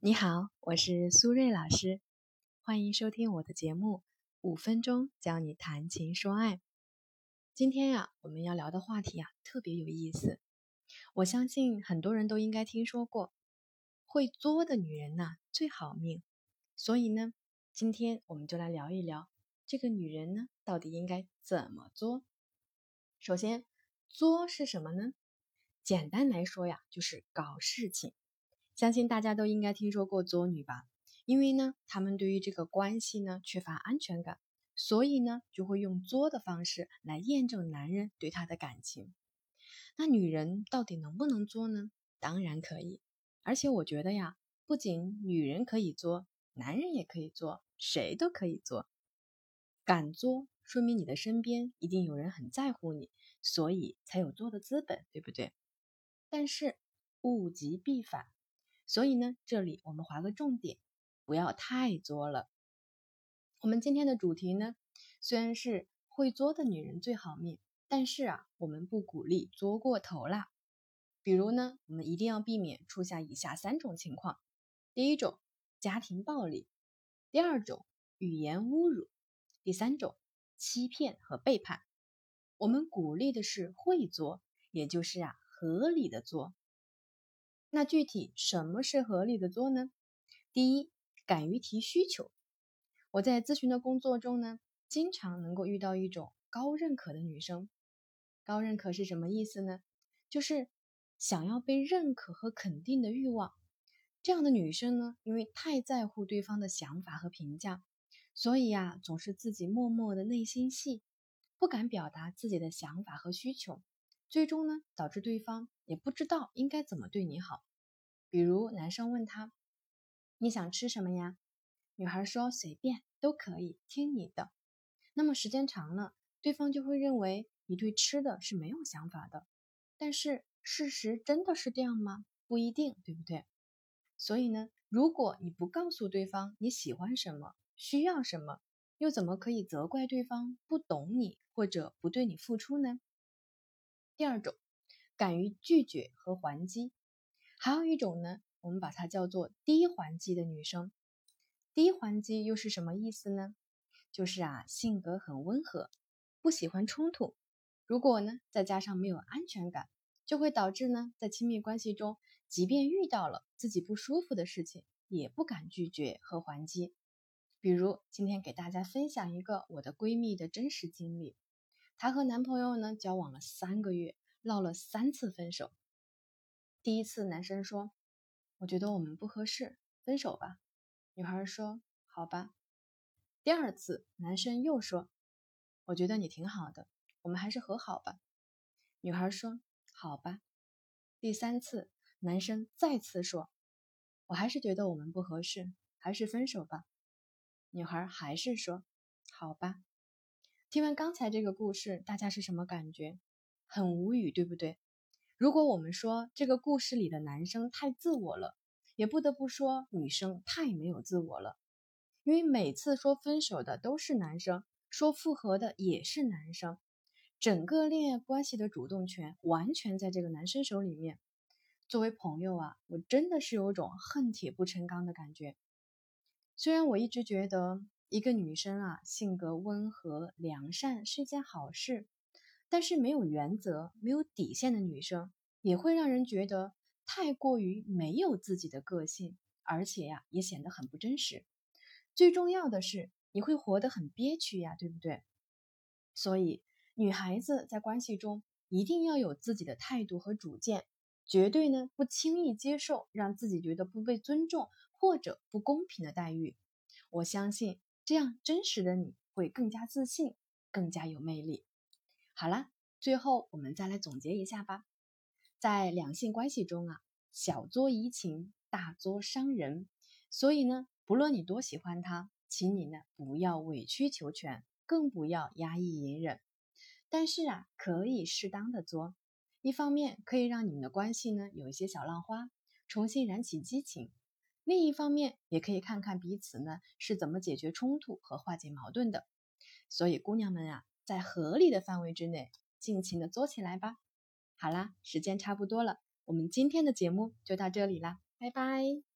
你好，我是苏芮老师，欢迎收听我的节目《五分钟教你谈情说爱》。今天呀，我们要聊的话题呀，特别有意思。我相信很多人都应该听说过，会作的女人呐最好命。所以呢，今天我们就来聊一聊，这个女人呢到底应该怎么作。首先，作是什么呢？简单来说呀，就是搞事情。相信大家都应该听说过作女吧？因为呢，他们对于这个关系呢缺乏安全感，所以呢就会用作的方式来验证男人对她的感情。那女人到底能不能作呢？当然可以，而且我觉得呀，不仅女人可以作，男人也可以作，谁都可以作。敢作，说明你的身边一定有人很在乎你，所以才有作的资本，对不对？但是物极必反。所以呢，这里我们划个重点，不要太作了。我们今天的主题呢，虽然是会作的女人最好命，但是啊，我们不鼓励作过头啦。比如呢，我们一定要避免出现以下三种情况：第一种，家庭暴力；第二种，语言侮辱；第三种，欺骗和背叛。我们鼓励的是会作，也就是啊，合理的作。那具体什么是合理的做呢？第一，敢于提需求。我在咨询的工作中呢，经常能够遇到一种高认可的女生。高认可是什么意思呢？就是想要被认可和肯定的欲望。这样的女生呢，因为太在乎对方的想法和评价，所以呀，总是自己默默的内心戏，不敢表达自己的想法和需求。最终呢，导致对方也不知道应该怎么对你好。比如男生问他：“你想吃什么呀？”女孩说：“随便都可以，听你的。”那么时间长了，对方就会认为你对吃的是没有想法的。但是事实真的是这样吗？不一定，对不对？所以呢，如果你不告诉对方你喜欢什么、需要什么，又怎么可以责怪对方不懂你或者不对你付出呢？第二种，敢于拒绝和还击，还有一种呢，我们把它叫做低还击的女生。低还击又是什么意思呢？就是啊，性格很温和，不喜欢冲突。如果呢，再加上没有安全感，就会导致呢，在亲密关系中，即便遇到了自己不舒服的事情，也不敢拒绝和还击。比如今天给大家分享一个我的闺蜜的真实经历。她和男朋友呢交往了三个月，闹了三次分手。第一次，男生说：“我觉得我们不合适，分手吧。”女孩说：“好吧。”第二次，男生又说：“我觉得你挺好的，我们还是和好吧。”女孩说：“好吧。”第三次，男生再次说：“我还是觉得我们不合适，还是分手吧。”女孩还是说：“好吧。”听完刚才这个故事，大家是什么感觉？很无语，对不对？如果我们说这个故事里的男生太自我了，也不得不说女生太没有自我了。因为每次说分手的都是男生，说复合的也是男生，整个恋爱关系的主动权完全在这个男生手里面。作为朋友啊，我真的是有种恨铁不成钢的感觉。虽然我一直觉得。一个女生啊，性格温和良善是一件好事，但是没有原则、没有底线的女生，也会让人觉得太过于没有自己的个性，而且呀，也显得很不真实。最重要的是，你会活得很憋屈呀，对不对？所以，女孩子在关系中一定要有自己的态度和主见，绝对呢不轻易接受让自己觉得不被尊重或者不公平的待遇。我相信。这样真实的你会更加自信，更加有魅力。好了，最后我们再来总结一下吧。在两性关系中啊，小作怡情，大作伤人。所以呢，不论你多喜欢他，请你呢不要委曲求全，更不要压抑隐忍。但是啊，可以适当的作，一方面可以让你们的关系呢有一些小浪花，重新燃起激情。另一方面，也可以看看彼此呢是怎么解决冲突和化解矛盾的。所以，姑娘们啊，在合理的范围之内，尽情的作起来吧。好啦，时间差不多了，我们今天的节目就到这里啦，拜拜。